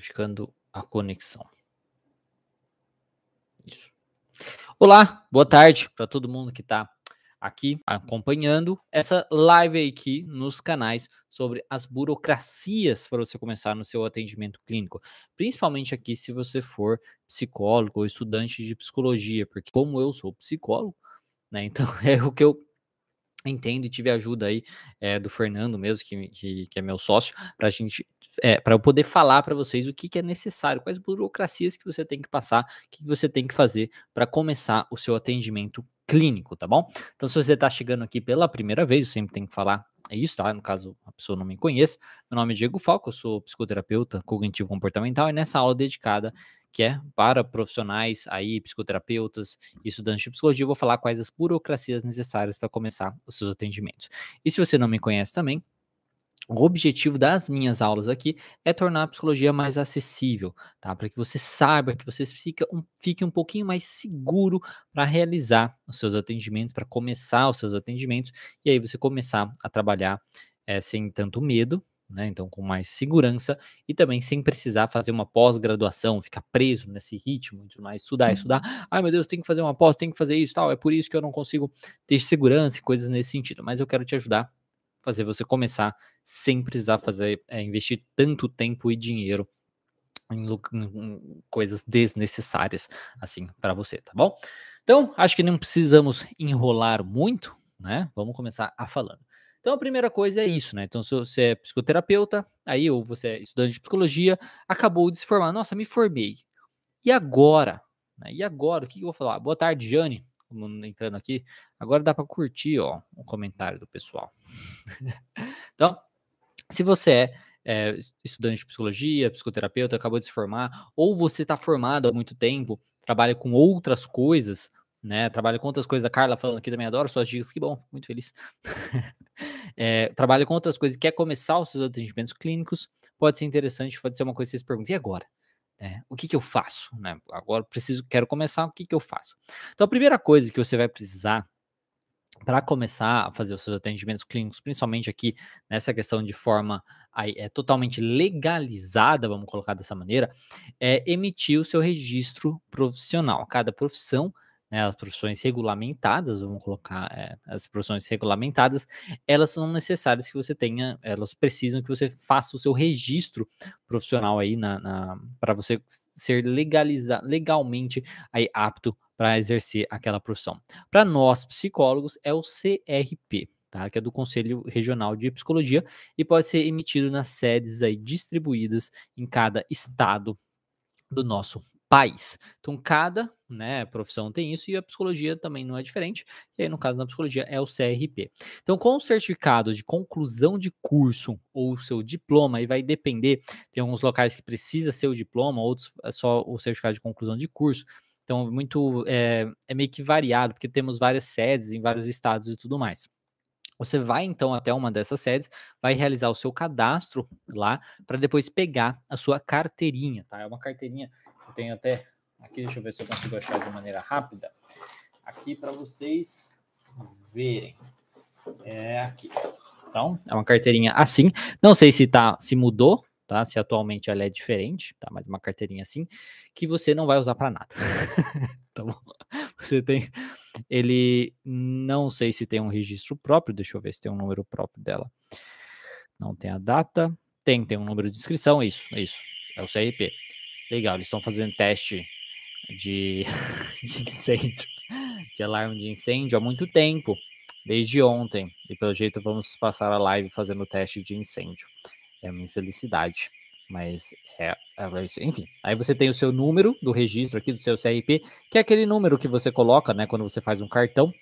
verificando a conexão. Isso. Olá, boa tarde para todo mundo que está aqui acompanhando essa live aqui nos canais sobre as burocracias para você começar no seu atendimento clínico, principalmente aqui se você for psicólogo ou estudante de psicologia, porque como eu sou psicólogo, né, então é o que eu entendo e tive ajuda aí é, do Fernando mesmo, que, que, que é meu sócio, para gente, é, para eu poder falar para vocês o que, que, é necessário, quais burocracias que você tem que passar, o que, que você tem que fazer para começar o seu atendimento clínico, tá bom? Então, se você está chegando aqui pela primeira vez, eu sempre tenho que falar isso, tá? No caso, a pessoa não me conhece. Meu nome é Diego Falco, eu sou psicoterapeuta cognitivo comportamental e nessa aula dedicada que é para profissionais aí, psicoterapeutas e estudantes de psicologia, eu vou falar quais as burocracias necessárias para começar os seus atendimentos. E se você não me conhece também, o objetivo das minhas aulas aqui é tornar a psicologia mais acessível, tá? Para que você saiba, que você fique um, fique um pouquinho mais seguro para realizar os seus atendimentos, para começar os seus atendimentos, e aí você começar a trabalhar é, sem tanto medo, né? Então, com mais segurança e também sem precisar fazer uma pós-graduação, ficar preso nesse ritmo e tudo mais, estudar, uhum. estudar. Ai, meu Deus, tem que fazer uma pós, tem que fazer isso, tal. É por isso que eu não consigo ter segurança e coisas nesse sentido. Mas eu quero te ajudar fazer você começar sem precisar fazer, é, investir tanto tempo e dinheiro em, em coisas desnecessárias assim para você, tá bom? Então, acho que não precisamos enrolar muito, né? Vamos começar a falando. Então, a primeira coisa é isso, né? Então, se você é psicoterapeuta, aí, ou você é estudante de psicologia, acabou de se formar. Nossa, me formei. E agora? Né? E agora? O que eu vou falar? Boa tarde, Jane entrando aqui, agora dá para curtir, ó, o comentário do pessoal. então, se você é, é, estudante de psicologia, psicoterapeuta, acabou de se formar, ou você está formado há muito tempo, trabalha com outras coisas, né? Trabalha com outras coisas. A Carla falando aqui também adoro suas dicas, que bom, muito feliz. é, trabalha com outras coisas quer começar os seus atendimentos clínicos, pode ser interessante, pode ser uma coisa que vocês perguntam, e agora? É, o que, que eu faço? Né? Agora preciso, quero começar, o que, que eu faço? Então, a primeira coisa que você vai precisar para começar a fazer os seus atendimentos clínicos, principalmente aqui nessa questão de forma aí, é totalmente legalizada, vamos colocar dessa maneira, é emitir o seu registro profissional. Cada profissão né, as profissões regulamentadas, vamos colocar é, as profissões regulamentadas, elas são necessárias que você tenha, elas precisam que você faça o seu registro profissional aí na, na para você ser legalizar legalmente aí apto para exercer aquela profissão. Para nós psicólogos é o CRP, tá? Que é do Conselho Regional de Psicologia e pode ser emitido nas sedes aí distribuídas em cada estado do nosso país. Então, cada né, profissão tem isso e a psicologia também não é diferente. E aí, no caso da psicologia, é o CRP. Então, com o certificado de conclusão de curso ou seu diploma, aí vai depender, tem alguns locais que precisa ser o diploma, outros é só o certificado de conclusão de curso. Então, muito é, é meio que variado, porque temos várias sedes em vários estados e tudo mais. Você vai então até uma dessas sedes, vai realizar o seu cadastro lá, para depois pegar a sua carteirinha, tá? É uma carteirinha tenho até aqui, deixa eu ver se eu consigo achar de maneira rápida. Aqui para vocês verem. É aqui. Então, é uma carteirinha assim. Não sei se tá, se mudou, tá? Se atualmente ela é diferente, tá? Mas uma carteirinha assim que você não vai usar para nada. tá bom? Você tem ele não sei se tem um registro próprio, deixa eu ver se tem um número próprio dela. Não tem a data. Tem, tem um número de inscrição, isso, isso. É o CRP. Legal, eles estão fazendo teste de, de incêndio, de alarme de incêndio há muito tempo, desde ontem. E pelo jeito vamos passar a live fazendo teste de incêndio. É uma infelicidade, mas é, é. Enfim, aí você tem o seu número do registro aqui do seu CRP, que é aquele número que você coloca, né, quando você faz um cartão,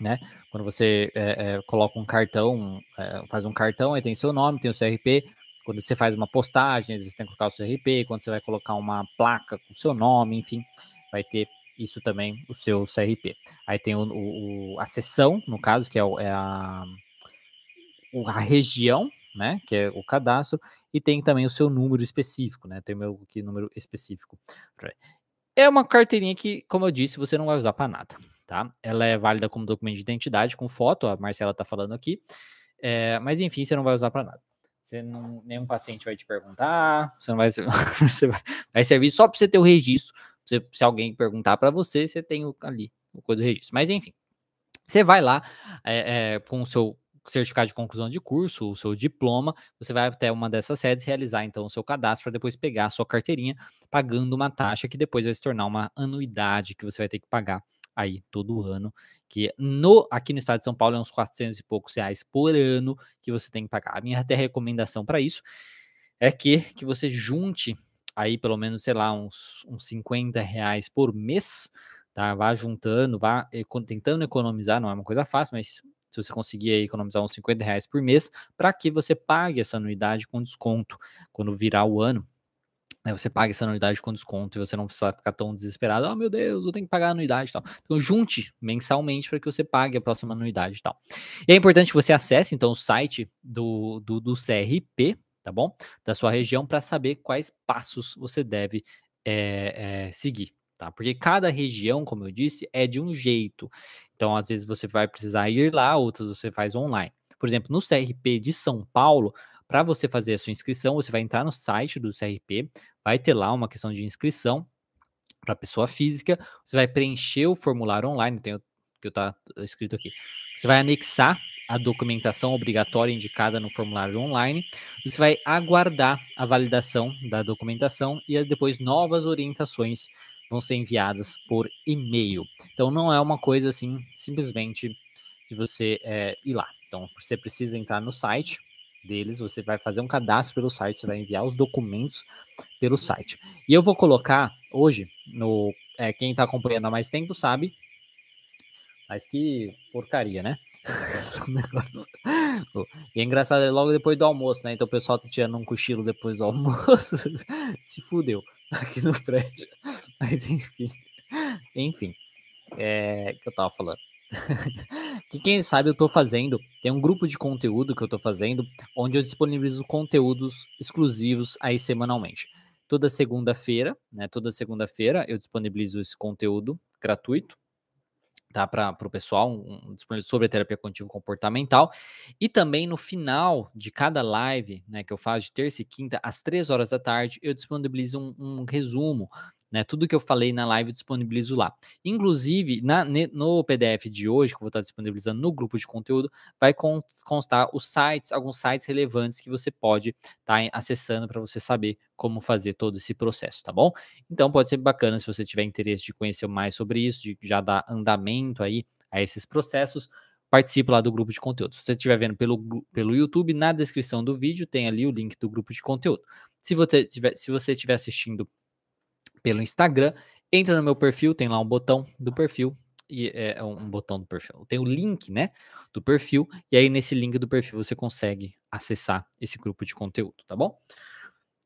né? Quando você é, é, coloca um cartão, é, faz um cartão, aí tem seu nome, tem o CRP, quando você faz uma postagem, às vezes tem que colocar o seu RP, quando você vai colocar uma placa com o seu nome, enfim, vai ter isso também, o seu CRP. Aí tem o, o a seção, no caso, que é, o, é a, a região, né, que é o cadastro, e tem também o seu número específico, né, tem o meu aqui, número específico. É uma carteirinha que, como eu disse, você não vai usar para nada, tá? Ela é válida como documento de identidade com foto, a Marcela tá falando aqui, é, mas enfim, você não vai usar para nada. Você não, nenhum paciente vai te perguntar, você não vai, você vai, vai servir só para você ter o registro. Você, se alguém perguntar para você, você tem o, ali o coisa do registro. Mas enfim, você vai lá é, é, com o seu certificado de conclusão de curso, o seu diploma, você vai até uma dessas sedes realizar então o seu cadastro para depois pegar a sua carteirinha, pagando uma taxa que depois vai se tornar uma anuidade que você vai ter que pagar aí todo ano, que no aqui no estado de São Paulo é uns 400 e poucos reais por ano que você tem que pagar. A minha até recomendação para isso é que, que você junte aí pelo menos, sei lá, uns, uns 50 reais por mês, tá? Vá juntando, vá tentando economizar, não é uma coisa fácil, mas se você conseguir economizar uns 50 reais por mês, para que você pague essa anuidade com desconto quando virar o ano. Né, você paga essa anuidade com desconto e você não precisa ficar tão desesperado. Oh, meu Deus, eu tenho que pagar a anuidade e tal. Então, junte mensalmente para que você pague a próxima anuidade e tal. E é importante que você acesse, então, o site do, do, do CRP, tá bom? Da sua região, para saber quais passos você deve é, é, seguir. Tá? Porque cada região, como eu disse, é de um jeito. Então, às vezes você vai precisar ir lá, outras você faz online. Por exemplo, no CRP de São Paulo, para você fazer a sua inscrição, você vai entrar no site do CRP, vai ter lá uma questão de inscrição para pessoa física, você vai preencher o formulário online, tem o que está escrito aqui. Você vai anexar a documentação obrigatória indicada no formulário online, você vai aguardar a validação da documentação e depois novas orientações vão ser enviadas por e-mail. Então não é uma coisa assim, simplesmente de você é, ir lá. Então você precisa entrar no site deles, você vai fazer um cadastro pelo site, você vai enviar os documentos pelo site. E eu vou colocar hoje no é, quem está acompanhando há mais tempo sabe, mas que porcaria, né? e é engraçado, é logo depois do almoço, né? Então o pessoal tá tirando um cochilo depois do almoço. Se fudeu aqui no prédio. Mas enfim. Enfim. É que eu tava falando. que quem sabe eu tô fazendo, tem um grupo de conteúdo que eu tô fazendo, onde eu disponibilizo conteúdos exclusivos aí semanalmente. Toda segunda-feira, né? Toda segunda-feira eu disponibilizo esse conteúdo gratuito tá? Para o pessoal, um, um, sobre terapia cognitivo comportamental. E também no final de cada live, né, que eu faço de terça e quinta, às três horas da tarde, eu disponibilizo um, um resumo né? Tudo que eu falei na live disponibilizo lá. Inclusive, na, no PDF de hoje, que eu vou estar disponibilizando no grupo de conteúdo, vai constar os sites, alguns sites relevantes que você pode estar tá acessando para você saber como fazer todo esse processo, tá bom? Então pode ser bacana se você tiver interesse de conhecer mais sobre isso, de já dar andamento aí a esses processos participe lá do grupo de conteúdo. Se você estiver vendo pelo, pelo YouTube, na descrição do vídeo tem ali o link do grupo de conteúdo. Se você estiver assistindo pelo Instagram. Entra no meu perfil, tem lá um botão do perfil e é, é um botão do perfil. Tem o link, né, do perfil e aí nesse link do perfil você consegue acessar esse grupo de conteúdo, tá bom?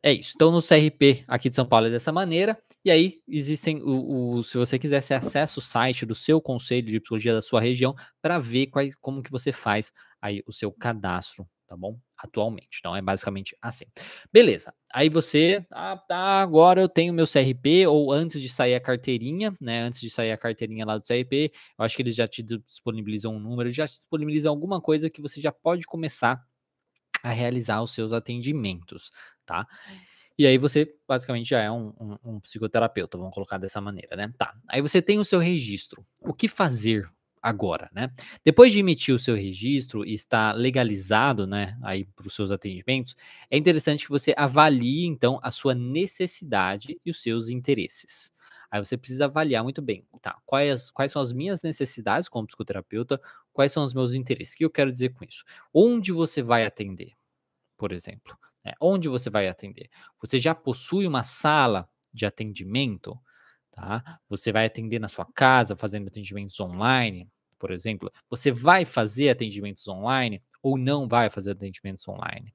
É isso. Então no CRP aqui de São Paulo é dessa maneira. E aí existem o, o se você quiser, você acessa o site do seu conselho de psicologia da sua região para ver quais, como que você faz aí o seu cadastro, tá bom? Atualmente. Então é basicamente assim. Beleza. Aí você, ah, tá, agora eu tenho meu CRP, ou antes de sair a carteirinha, né? Antes de sair a carteirinha lá do CRP, eu acho que eles já te disponibilizam um número, já te disponibilizam alguma coisa que você já pode começar a realizar os seus atendimentos, tá? E aí você basicamente já é um, um, um, psicoterapeuta, vamos colocar dessa maneira, né? Tá. Aí você tem o seu registro. O que fazer agora, né? Depois de emitir o seu registro e estar legalizado, né, aí para os seus atendimentos, é interessante que você avalie então a sua necessidade e os seus interesses. Aí você precisa avaliar muito bem, tá? Quais, quais são as minhas necessidades como psicoterapeuta, quais são os meus interesses? O que eu quero dizer com isso? Onde você vai atender, por exemplo? Né? Onde você vai atender? Você já possui uma sala de atendimento? Tá? Você vai atender na sua casa, fazendo atendimentos online? por exemplo, você vai fazer atendimentos online ou não vai fazer atendimentos online?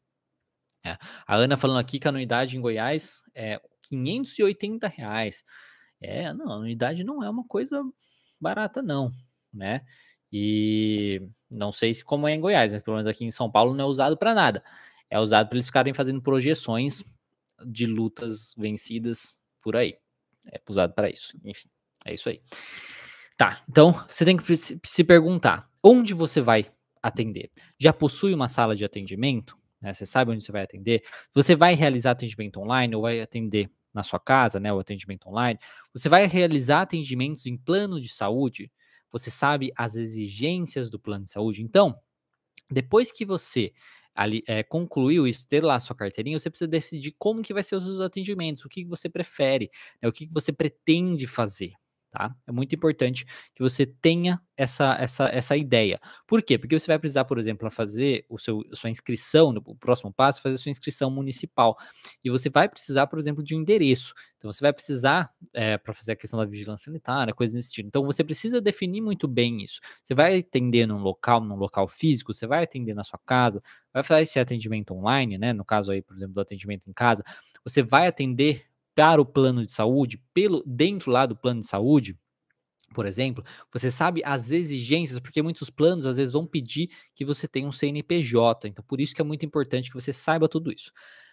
É. A Ana falando aqui que a anuidade em Goiás é 580 reais. É, não, a anuidade não é uma coisa barata, não, né? E não sei se como é em Goiás, mas pelo menos aqui em São Paulo não é usado para nada. É usado para eles ficarem fazendo projeções de lutas vencidas por aí. É usado para isso. Enfim, é isso aí. Tá, então você tem que se perguntar: onde você vai atender? Já possui uma sala de atendimento? né? Você sabe onde você vai atender. Você vai realizar atendimento online ou vai atender na sua casa, né? O atendimento online. Você vai realizar atendimentos em plano de saúde. Você sabe as exigências do plano de saúde. Então, depois que você ali é, concluiu isso, ter lá a sua carteirinha, você precisa decidir como que vai ser os seus atendimentos, o que você prefere, né, o que você pretende fazer tá? É muito importante que você tenha essa, essa, essa ideia. Por quê? Porque você vai precisar, por exemplo, fazer o seu, sua inscrição, o próximo passo, fazer sua inscrição municipal. E você vai precisar, por exemplo, de um endereço. Então, você vai precisar, é, para fazer a questão da vigilância sanitária, coisas desse tipo. Então, você precisa definir muito bem isso. Você vai atender num local, num local físico, você vai atender na sua casa, vai fazer esse atendimento online, né? No caso aí, por exemplo, do atendimento em casa, você vai atender para o plano de saúde, pelo dentro lá do plano de saúde, por exemplo, você sabe as exigências, porque muitos planos às vezes vão pedir que você tenha um CNPJ. Então, por isso que é muito importante que você saiba tudo isso.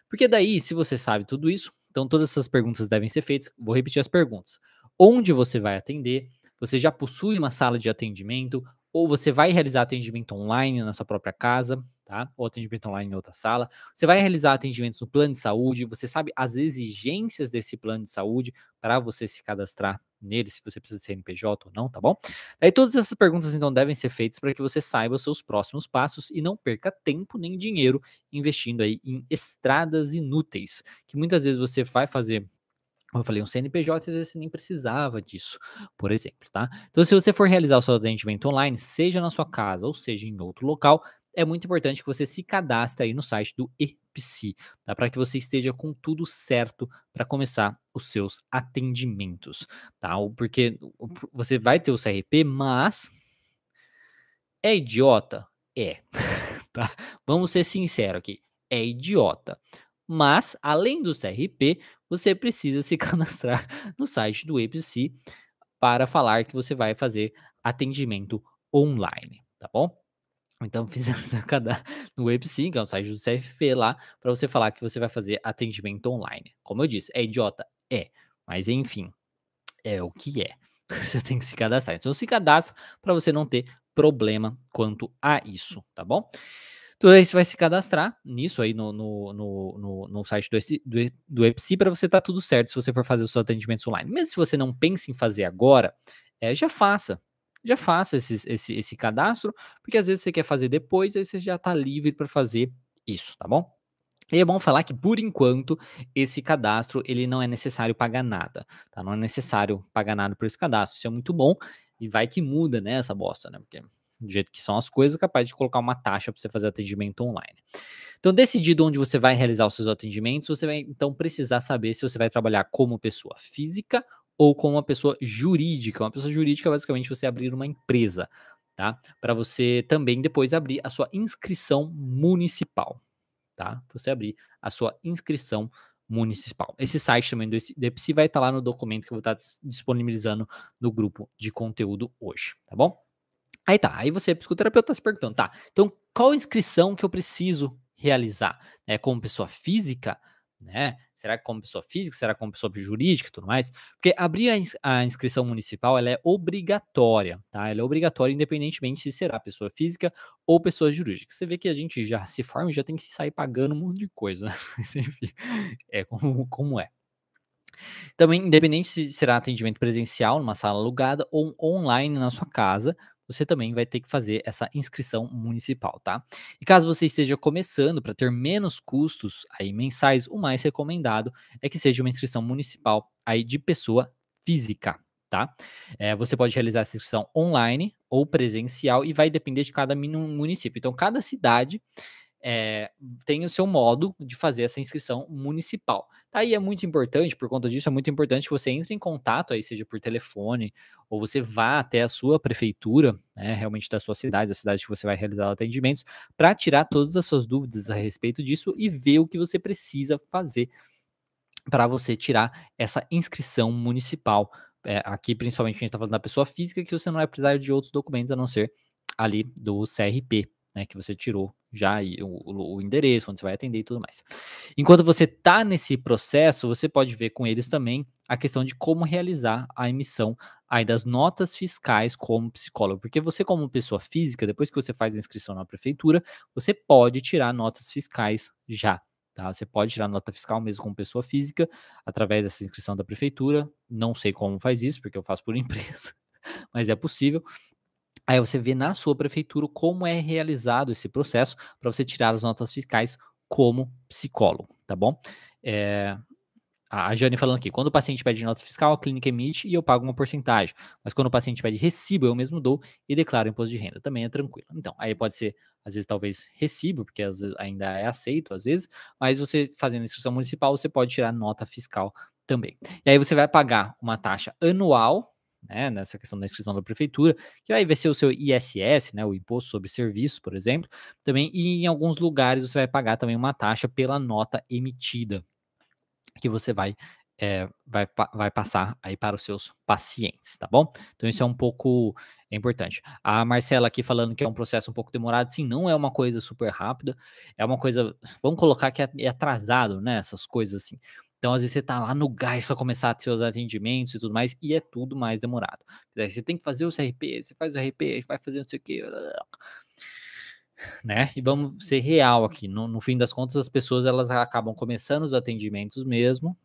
Porque daí, se você sabe tudo isso, então todas essas perguntas devem ser feitas. Vou repetir as perguntas. Onde você vai atender? Você já possui uma sala de atendimento? Ou você vai realizar atendimento online na sua própria casa? Tá? Ou atendimento online em outra sala. Você vai realizar atendimentos no plano de saúde, você sabe as exigências desse plano de saúde para você se cadastrar nele, se você precisa de CNPJ ou não, tá bom? Aí todas essas perguntas então devem ser feitas para que você saiba os seus próximos passos e não perca tempo nem dinheiro investindo aí em estradas inúteis, que muitas vezes você vai fazer como eu falei, um CNPJ, às vezes você nem precisava disso, por exemplo, tá? Então, se você for realizar o seu atendimento online, seja na sua casa ou seja em outro local, é muito importante que você se cadastre aí no site do EPSI, tá? Para que você esteja com tudo certo para começar os seus atendimentos, tá? Porque você vai ter o CRP, mas é idiota? É. tá? Vamos ser sinceros aqui. É idiota. Mas, além do CRP, você precisa se cadastrar no site do EPSI para falar que você vai fazer atendimento online, tá bom? Então fizemos a cada no WebSync, é o site do CFP lá, para você falar que você vai fazer atendimento online. Como eu disse, é idiota? É. Mas enfim, é o que é. Você tem que se cadastrar. Então se cadastra para você não ter problema quanto a isso, tá bom? Então aí você vai se cadastrar nisso aí no, no, no, no site do, do, do EPSI para você estar tá tudo certo se você for fazer os seus atendimentos online. Mesmo se você não pensa em fazer agora, é, já faça já faça esse, esse, cadastro, porque às vezes você quer fazer depois, aí você já está livre para fazer isso, tá bom? E é bom falar que, por enquanto, esse cadastro ele não é necessário pagar nada, tá? Não é necessário pagar nada por esse cadastro. Isso é muito bom e vai que muda, né, essa bosta, né? Porque do jeito que são as coisas, é capaz de colocar uma taxa para você fazer atendimento online. Então, decidido onde você vai realizar os seus atendimentos, você vai então precisar saber se você vai trabalhar como pessoa física ou com uma pessoa jurídica. Uma pessoa jurídica, basicamente, você abrir uma empresa, tá? Para você também depois abrir a sua inscrição municipal, tá? Você abrir a sua inscrição municipal. Esse site também do EPSI vai estar tá lá no documento que eu vou estar tá disponibilizando no grupo de conteúdo hoje, tá bom? Aí tá, aí você, psicoterapeuta, está se perguntando, tá, então qual inscrição que eu preciso realizar? É, como pessoa física, né? Será que como pessoa física? Será que como pessoa jurídica e tudo mais? Porque abrir a, ins a, inscrição municipal ela é obrigatória, tá? Ela é obrigatória independentemente se será pessoa física ou pessoa jurídica. Você vê que a gente já se forma e já tem que sair pagando um monte de coisa, né? Mas enfim, é como, como é. Também, independente se será atendimento presencial numa sala alugada ou online na sua casa, você também vai ter que fazer essa inscrição municipal, tá? E caso você esteja começando para ter menos custos aí mensais, o mais recomendado é que seja uma inscrição municipal aí de pessoa física, tá? É, você pode realizar essa inscrição online ou presencial e vai depender de cada município. Então, cada cidade é, tem o seu modo de fazer essa inscrição municipal. Tá? E é muito importante, por conta disso, é muito importante que você entre em contato aí, seja por telefone, ou você vá até a sua prefeitura, né, realmente da sua cidade, da cidade que você vai realizar atendimentos, para tirar todas as suas dúvidas a respeito disso e ver o que você precisa fazer para você tirar essa inscrição municipal. É, aqui, principalmente, a gente está falando da pessoa física, que você não vai precisar de outros documentos a não ser ali do CRP, né, que você tirou já o, o, endereço, onde você vai atender e tudo mais. Enquanto você está nesse processo, você pode ver com eles também a questão de como realizar a emissão aí das notas fiscais como psicólogo, porque você como pessoa física, depois que você faz a inscrição na prefeitura, você pode tirar notas fiscais já. Tá? Você pode tirar nota fiscal mesmo como pessoa física através dessa inscrição da prefeitura. Não sei como faz isso, porque eu faço por empresa, mas é possível. Aí você vê na sua prefeitura como é realizado esse processo para você tirar as notas fiscais como psicólogo, tá bom? É, a Jane falando aqui, quando o paciente pede nota fiscal, a clínica emite e eu pago uma porcentagem. Mas quando o paciente pede recibo, eu mesmo dou e declaro imposto de renda. Também é tranquilo. Então, aí pode ser, às vezes, talvez recibo, porque ainda é aceito, às vezes, mas você fazendo inscrição municipal, você pode tirar nota fiscal também. E aí você vai pagar uma taxa anual né, nessa questão da inscrição da prefeitura, que aí vai ser o seu ISS, né, o Imposto sobre Serviço, por exemplo, também, e em alguns lugares você vai pagar também uma taxa pela nota emitida, que você vai, é, vai, vai passar aí para os seus pacientes, tá bom? Então isso é um pouco importante. A Marcela aqui falando que é um processo um pouco demorado, sim, não é uma coisa super rápida, é uma coisa, vamos colocar que é, é atrasado, né, essas coisas assim. Então, às vezes, você tá lá no gás para começar seus atendimentos e tudo mais, e é tudo mais demorado. Você tem que fazer o CRP, você faz o RP, vai fazer não sei o quê. Né? E vamos ser real aqui. No, no fim das contas, as pessoas elas acabam começando os atendimentos mesmo.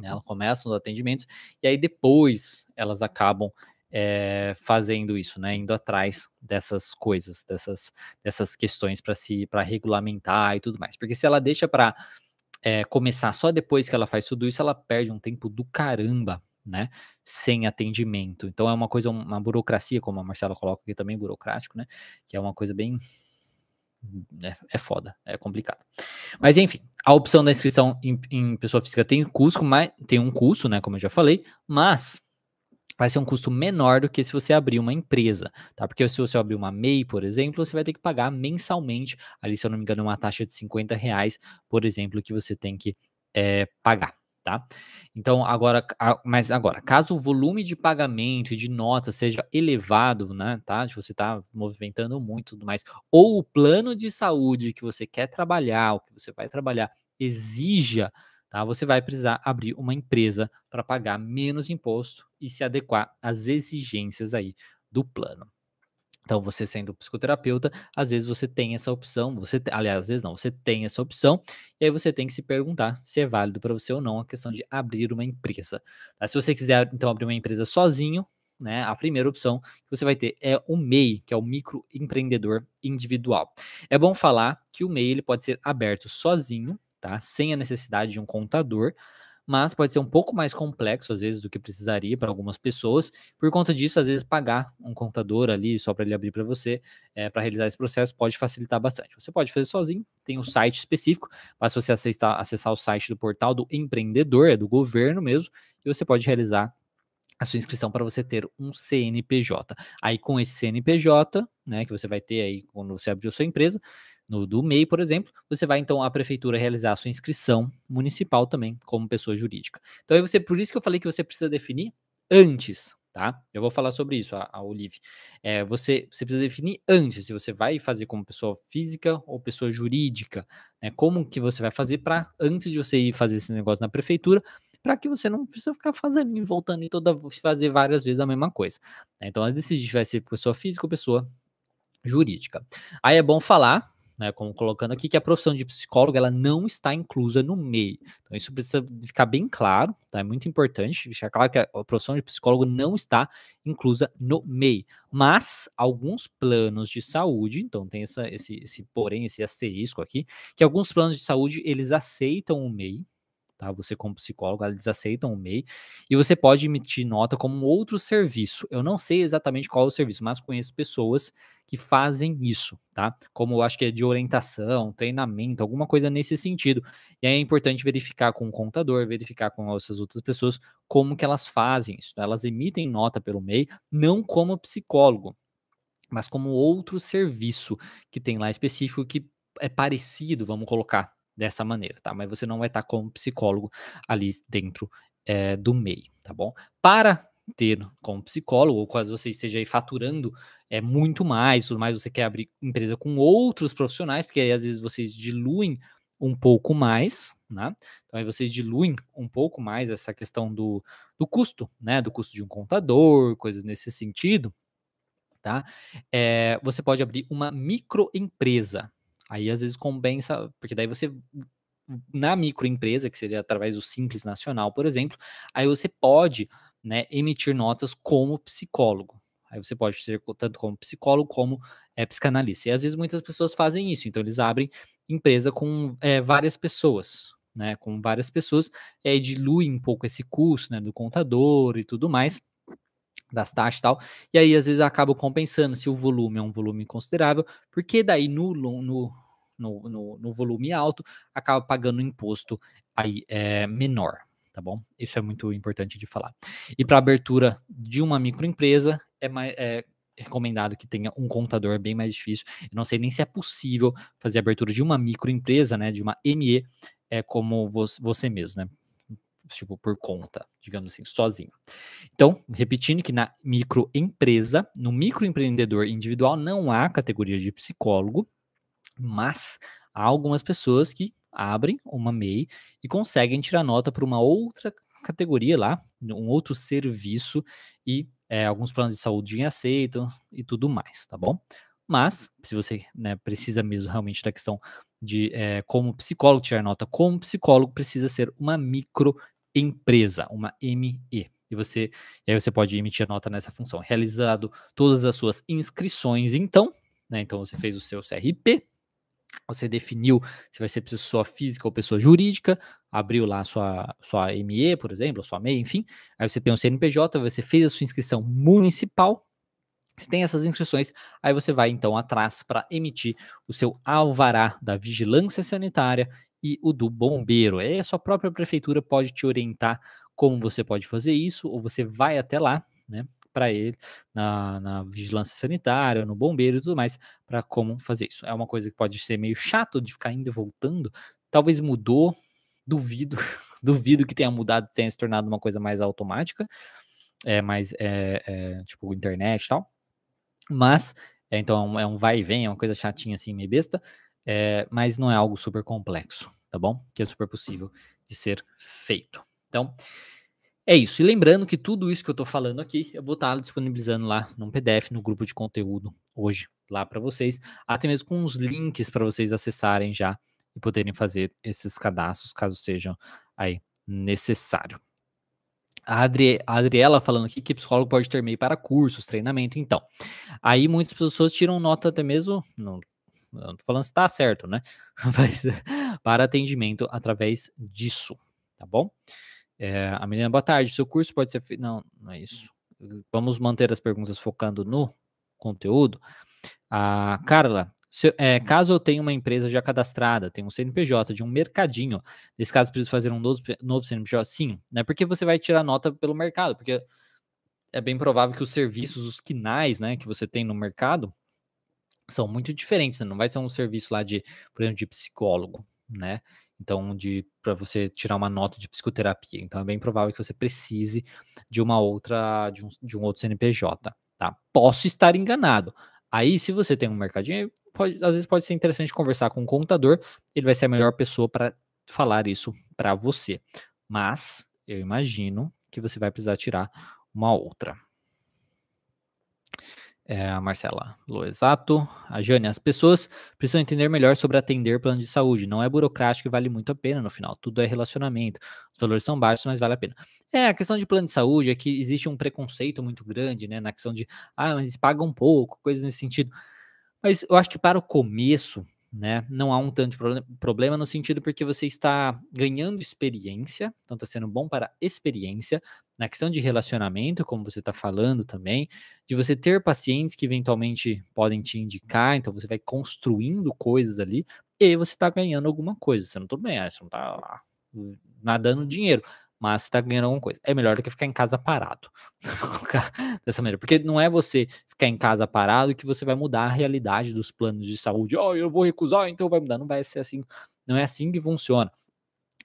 Né? Elas começam os atendimentos, e aí depois elas acabam é, fazendo isso, né? Indo atrás dessas coisas, dessas, dessas questões para se para regulamentar e tudo mais. Porque se ela deixa para é, começar só depois que ela faz tudo isso, ela perde um tempo do caramba, né? Sem atendimento. Então é uma coisa, uma burocracia, como a Marcela coloca aqui também, burocrático, né? Que é uma coisa bem. É, é foda, é complicado. Mas enfim, a opção da inscrição em, em pessoa física tem custo, mas tem um custo, né? Como eu já falei, mas vai ser um custo menor do que se você abrir uma empresa, tá? Porque se você abrir uma MEI, por exemplo, você vai ter que pagar mensalmente, ali, se eu não me engano, uma taxa de 50 reais, por exemplo, que você tem que é, pagar, tá? Então, agora, mas agora, caso o volume de pagamento e de notas seja elevado, né, tá? Se você está movimentando muito tudo mais, ou o plano de saúde que você quer trabalhar, o que você vai trabalhar, exija tá? Você vai precisar abrir uma empresa para pagar menos imposto e se adequar às exigências aí do plano. Então, você sendo psicoterapeuta, às vezes você tem essa opção, você, aliás, às vezes não, você tem essa opção, e aí você tem que se perguntar se é válido para você ou não a questão de abrir uma empresa. Tá? Se você quiser, então, abrir uma empresa sozinho, né, a primeira opção que você vai ter é o MEI, que é o microempreendedor individual. É bom falar que o MEI ele pode ser aberto sozinho, tá? Sem a necessidade de um contador, mas pode ser um pouco mais complexo às vezes do que precisaria para algumas pessoas. Por conta disso, às vezes pagar um contador ali só para ele abrir para você, é, para realizar esse processo, pode facilitar bastante. Você pode fazer sozinho, tem um site específico, basta você acessar, acessar o site do portal do empreendedor, é do governo mesmo, e você pode realizar a sua inscrição para você ter um CNPJ. Aí com esse CNPJ, né, que você vai ter aí quando você abrir a sua empresa, no do MEI, por exemplo, você vai então à prefeitura realizar a sua inscrição municipal também como pessoa jurídica. Então, aí você, por isso que eu falei que você precisa definir antes, tá? Eu vou falar sobre isso, a, a Olive. É, você, você precisa definir antes se você vai fazer como pessoa física ou pessoa jurídica, né? Como que você vai fazer para antes de você ir fazer esse negócio na prefeitura, para que você não precisa ficar fazendo e voltando e toda fazer várias vezes a mesma coisa. Né? Então, decidir se vai ser pessoa física ou pessoa jurídica. Aí é bom falar né, como colocando aqui, que a profissão de psicólogo ela não está inclusa no MEI. Então, isso precisa ficar bem claro, tá? É muito importante deixar claro que a profissão de psicólogo não está inclusa no MEI. Mas alguns planos de saúde, então tem essa, esse, esse porém, esse asterisco aqui, que alguns planos de saúde eles aceitam o MEI, tá? Você como psicólogo, eles aceitam o MEI e você pode emitir nota como outro serviço. Eu não sei exatamente qual é o serviço, mas conheço pessoas que fazem isso, tá? Como eu acho que é de orientação, treinamento, alguma coisa nesse sentido. E aí é importante verificar com o contador, verificar com essas outras pessoas como que elas fazem isso. Elas emitem nota pelo MEI, não como psicólogo, mas como outro serviço que tem lá específico que é parecido, vamos colocar dessa maneira, tá? Mas você não vai estar como psicólogo ali dentro é, do MEI, tá bom? Para ter como psicólogo, ou caso você esteja aí faturando é muito mais, tudo mais, você quer abrir empresa com outros profissionais, porque aí às vezes vocês diluem um pouco mais, né? Então aí vocês diluem um pouco mais essa questão do, do custo, né? Do custo de um contador, coisas nesse sentido, tá? É, você pode abrir uma microempresa. Aí às vezes compensa, porque daí você na microempresa, que seria através do Simples Nacional, por exemplo, aí você pode né, emitir notas como psicólogo. Aí você pode ser tanto como psicólogo como é, psicanalista. E às vezes muitas pessoas fazem isso, então eles abrem empresa com é, várias pessoas, né? Com várias pessoas, é, diluem um pouco esse custo né, do contador e tudo mais, das taxas e tal. E aí às vezes acaba compensando se o volume é um volume considerável, porque daí no, no, no, no, no volume alto acaba pagando imposto aí é, menor tá bom? Isso é muito importante de falar. E para abertura de uma microempresa, é, mais, é recomendado que tenha um contador, bem mais difícil. Eu não sei nem se é possível fazer a abertura de uma microempresa, né, de uma ME, é como você mesmo, né? Tipo, por conta, digamos assim, sozinho. Então, repetindo que na microempresa, no microempreendedor individual, não há categoria de psicólogo, mas há algumas pessoas que abrem uma MEI e conseguem tirar nota para uma outra categoria lá, um outro serviço e é, alguns planos de saúde aceitam e tudo mais, tá bom? Mas, se você né, precisa mesmo realmente da questão de é, como psicólogo tirar nota, como psicólogo precisa ser uma microempresa, uma ME. E você, e aí você pode emitir a nota nessa função. Realizado todas as suas inscrições, então, né, então você fez o seu CRP, você definiu se vai ser pessoa física ou pessoa jurídica, abriu lá sua, sua ME, por exemplo, sua MEI, enfim. Aí você tem o CNPJ, você fez a sua inscrição municipal. Você tem essas inscrições, aí você vai então atrás para emitir o seu alvará da vigilância sanitária e o do bombeiro. Aí a sua própria prefeitura pode te orientar como você pode fazer isso, ou você vai até lá, né? Para ele na, na, vigilância sanitária, no bombeiro e tudo mais, para como fazer isso. É uma coisa que pode ser meio chato de ficar indo e voltando. Talvez mudou, duvido, duvido que tenha mudado, tenha se tornado uma coisa mais automática, é mais é, é, tipo internet e tal. Mas, é, então é um vai e vem, é uma coisa chatinha assim, meio besta, é, mas não é algo super complexo, tá bom? Que é super possível de ser feito. Então, é isso. E lembrando que tudo isso que eu estou falando aqui, eu vou estar tá disponibilizando lá no PDF, no grupo de conteúdo hoje, lá para vocês, até mesmo com os links para vocês acessarem já e poderem fazer esses cadastros, caso sejam aí necessário. A, Adri, a Adriela falando aqui que psicólogo pode ter meio para cursos, treinamento, então. Aí muitas pessoas tiram nota até mesmo, não, não tô falando se está certo, né? Mas para atendimento através disso, tá bom? É, a menina, boa tarde. Seu curso pode ser feito. Não, não é isso. Vamos manter as perguntas focando no conteúdo. A Carla, se, é, caso eu tenha uma empresa já cadastrada, tenho um CNPJ de um mercadinho, nesse caso preciso fazer um novo, novo CNPJ? Sim, né? Porque você vai tirar nota pelo mercado, porque é bem provável que os serviços, os quinais, né, que você tem no mercado são muito diferentes. Né? Não vai ser um serviço lá de, por exemplo, de psicólogo, né? Então, de para você tirar uma nota de psicoterapia. Então, é bem provável que você precise de uma outra, de um, de um outro CNPJ, tá? Posso estar enganado. Aí, se você tem um mercadinho, pode, às vezes pode ser interessante conversar com o contador, ele vai ser a melhor pessoa para falar isso para você. Mas eu imagino que você vai precisar tirar uma outra. É, a Marcela Lô, exato. A Jane, as pessoas precisam entender melhor sobre atender plano de saúde. Não é burocrático e vale muito a pena no final. Tudo é relacionamento. Os valores são baixos, mas vale a pena. É, a questão de plano de saúde é que existe um preconceito muito grande, né? Na questão de, ah, mas pagam pouco, coisas nesse sentido. Mas eu acho que para o começo, né? Não há um tanto problema no sentido porque você está ganhando experiência, então está sendo bom para experiência, na questão de relacionamento, como você está falando também, de você ter pacientes que eventualmente podem te indicar, então você vai construindo coisas ali e você está ganhando alguma coisa. Você não tudo bem, você não está nadando dinheiro, mas você está ganhando alguma coisa. É melhor do que ficar em casa parado. Dessa maneira. Porque não é você ficar em casa parado que você vai mudar a realidade dos planos de saúde. Oh, eu vou recusar, então vai mudar. Não vai ser assim. Não é assim que funciona.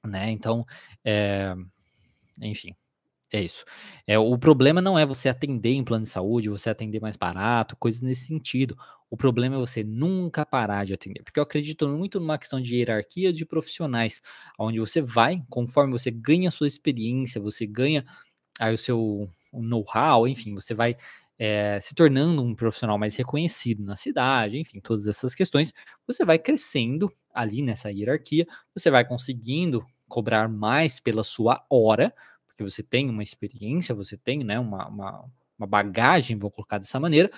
Né? Então, é... enfim. É isso. É, o problema não é você atender em plano de saúde, você atender mais barato, coisas nesse sentido. O problema é você nunca parar de atender. Porque eu acredito muito numa questão de hierarquia de profissionais, onde você vai, conforme você ganha a sua experiência, você ganha aí o seu know-how, enfim, você vai é, se tornando um profissional mais reconhecido na cidade, enfim, todas essas questões, você vai crescendo ali nessa hierarquia, você vai conseguindo cobrar mais pela sua hora, porque você tem uma experiência, você tem né, uma, uma, uma bagagem, vou colocar dessa maneira,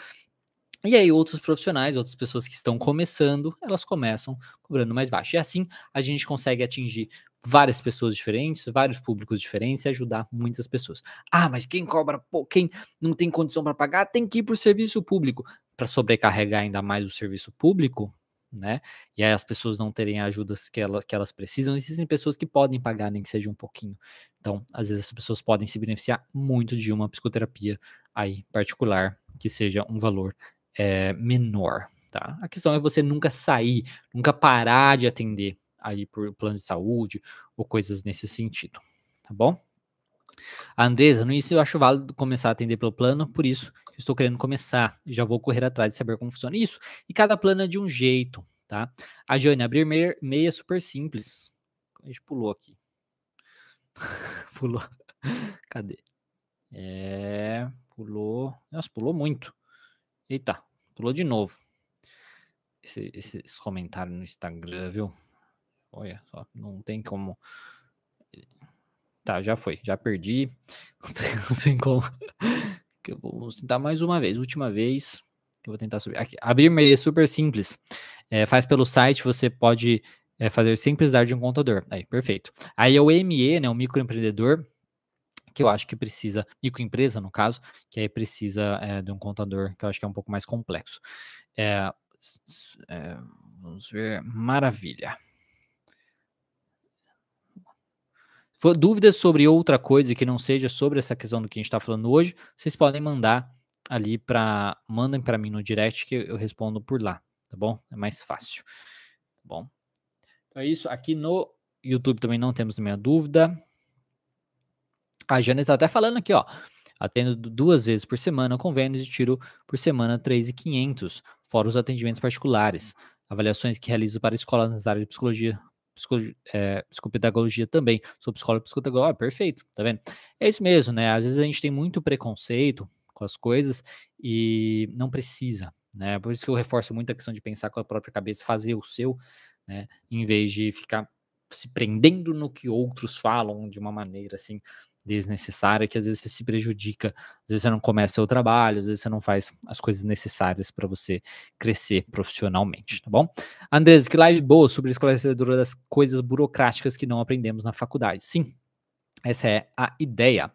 e aí outros profissionais, outras pessoas que estão começando, elas começam cobrando mais baixo. E assim a gente consegue atingir várias pessoas diferentes, vários públicos diferentes e ajudar muitas pessoas. Ah, mas quem cobra, pô, quem não tem condição para pagar, tem que ir para o serviço público. Para sobrecarregar ainda mais o serviço público, né? E aí as pessoas não terem ajudas que, ela, que elas precisam, existem pessoas que podem pagar, nem que seja um pouquinho. Então, às vezes as pessoas podem se beneficiar muito de uma psicoterapia aí particular, que seja um valor é, menor, tá? A questão é você nunca sair, nunca parar de atender aí por plano de saúde ou coisas nesse sentido, tá bom? A Andresa, no início eu acho válido começar a atender pelo plano, por isso estou querendo começar. Já vou correr atrás de saber como funciona isso. E cada plano é de um jeito, tá? A Jane, abrir meia, meia super simples. A gente pulou aqui. pulou. Cadê? É, pulou. Nossa, pulou muito. Eita, pulou de novo. Esse, esse, esse comentário no Instagram, viu? Olha só, não tem como. Tá, já foi, já perdi. Não tem, não tem como. Eu vou tentar mais uma vez, última vez. Eu vou tentar subir. Aqui, abrir meia é super simples. É, faz pelo site, você pode é, fazer sem precisar de um contador. Aí, perfeito. Aí é o ME, né, o microempreendedor, que eu acho que precisa, microempresa no caso, que aí precisa é, de um contador, que eu acho que é um pouco mais complexo. É, é, vamos ver, maravilha. For dúvidas sobre outra coisa que não seja sobre essa questão do que a gente está falando hoje, vocês podem mandar ali para, mandem para mim no direct que eu respondo por lá, tá bom? É mais fácil, tá bom? Então é isso. Aqui no YouTube também não temos nenhuma dúvida. A Jana está até falando aqui, ó. Atendo duas vezes por semana convênios e tiro por semana 3,500, fora os atendimentos particulares. Avaliações que realizo para escolas nas áreas de psicologia, psicologia é, psicopedagogia também. Sou psicólogo psicopedagogia, ah, perfeito, tá vendo? É isso mesmo, né? Às vezes a gente tem muito preconceito com as coisas e não precisa, né? Por isso que eu reforço muito a questão de pensar com a própria cabeça, fazer o seu, né? Em vez de ficar se prendendo no que outros falam de uma maneira assim desnecessária que às vezes você se prejudica, às vezes você não começa o trabalho, às vezes você não faz as coisas necessárias para você crescer profissionalmente, tá bom? Andrés, que live boa sobre esclarecedora das coisas burocráticas que não aprendemos na faculdade. Sim, essa é a ideia.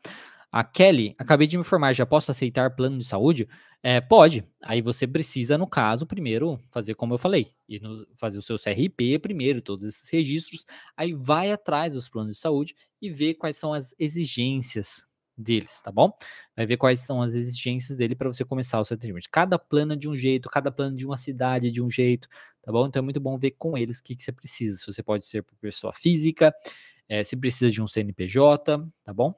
A Kelly, acabei de me informar, já posso aceitar plano de saúde? É, pode. Aí você precisa, no caso, primeiro fazer como eu falei, e fazer o seu CRP primeiro, todos esses registros. Aí vai atrás dos planos de saúde e vê quais são as exigências deles, tá bom? Vai ver quais são as exigências dele para você começar o seu atendimento. Cada plano é de um jeito, cada plano de uma cidade é de um jeito, tá bom? Então é muito bom ver com eles o que, que você precisa. Se você pode ser por pessoa física, é, se precisa de um CNPJ, tá bom?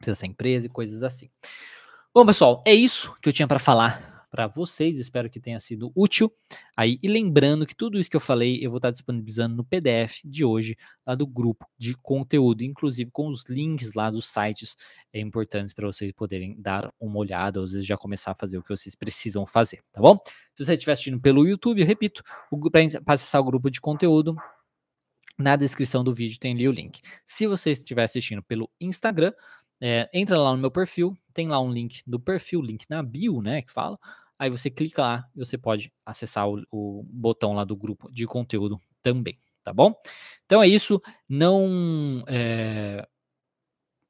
Precisa ser empresa e coisas assim. Bom, pessoal, é isso que eu tinha para falar para vocês. Espero que tenha sido útil. Aí, e lembrando que tudo isso que eu falei, eu vou estar disponibilizando no PDF de hoje, lá do grupo de conteúdo, inclusive com os links lá dos sites é, importantes para vocês poderem dar uma olhada, ou às vezes já começar a fazer o que vocês precisam fazer, tá bom? Se você estiver assistindo pelo YouTube, eu repito, para acessar o grupo de conteúdo, na descrição do vídeo tem ali o link. Se você estiver assistindo pelo Instagram, é, entra lá no meu perfil, tem lá um link do perfil, link na bio, né, que fala. Aí você clica lá e você pode acessar o, o botão lá do grupo de conteúdo também, tá bom? Então é isso. Não. É,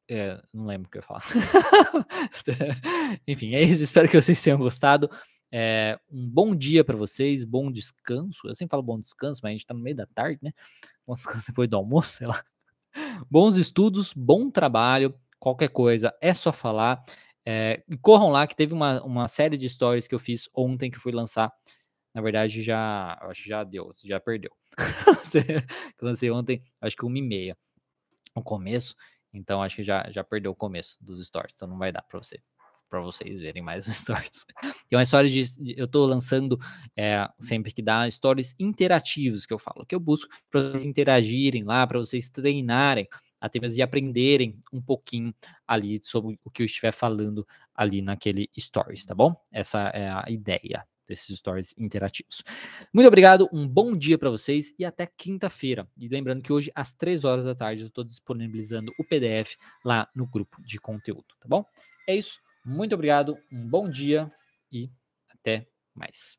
é, não lembro o que eu ia falar. Enfim, é isso. Espero que vocês tenham gostado. É, um bom dia para vocês, bom descanso. Eu sempre falo bom descanso, mas a gente tá no meio da tarde, né? Bom descanso depois do almoço, sei lá. Bons estudos, bom trabalho qualquer coisa, é só falar. É, corram lá, que teve uma, uma série de stories que eu fiz ontem que fui lançar. Na verdade, já acho já deu, já perdeu. lancei ontem, acho que uma e meia, no começo. Então acho que já, já perdeu o começo dos stories, então não vai dar para você para vocês verem mais stories. Tem uma história de, de eu estou lançando é, sempre que dá stories interativos que eu falo, que eu busco para vocês interagirem lá, para vocês treinarem até mesmo de aprenderem um pouquinho ali sobre o que eu estiver falando ali naquele stories, tá bom? Essa é a ideia desses stories interativos. Muito obrigado, um bom dia para vocês e até quinta-feira. E lembrando que hoje às três horas da tarde eu estou disponibilizando o PDF lá no grupo de conteúdo, tá bom? É isso. Muito obrigado, um bom dia e até mais.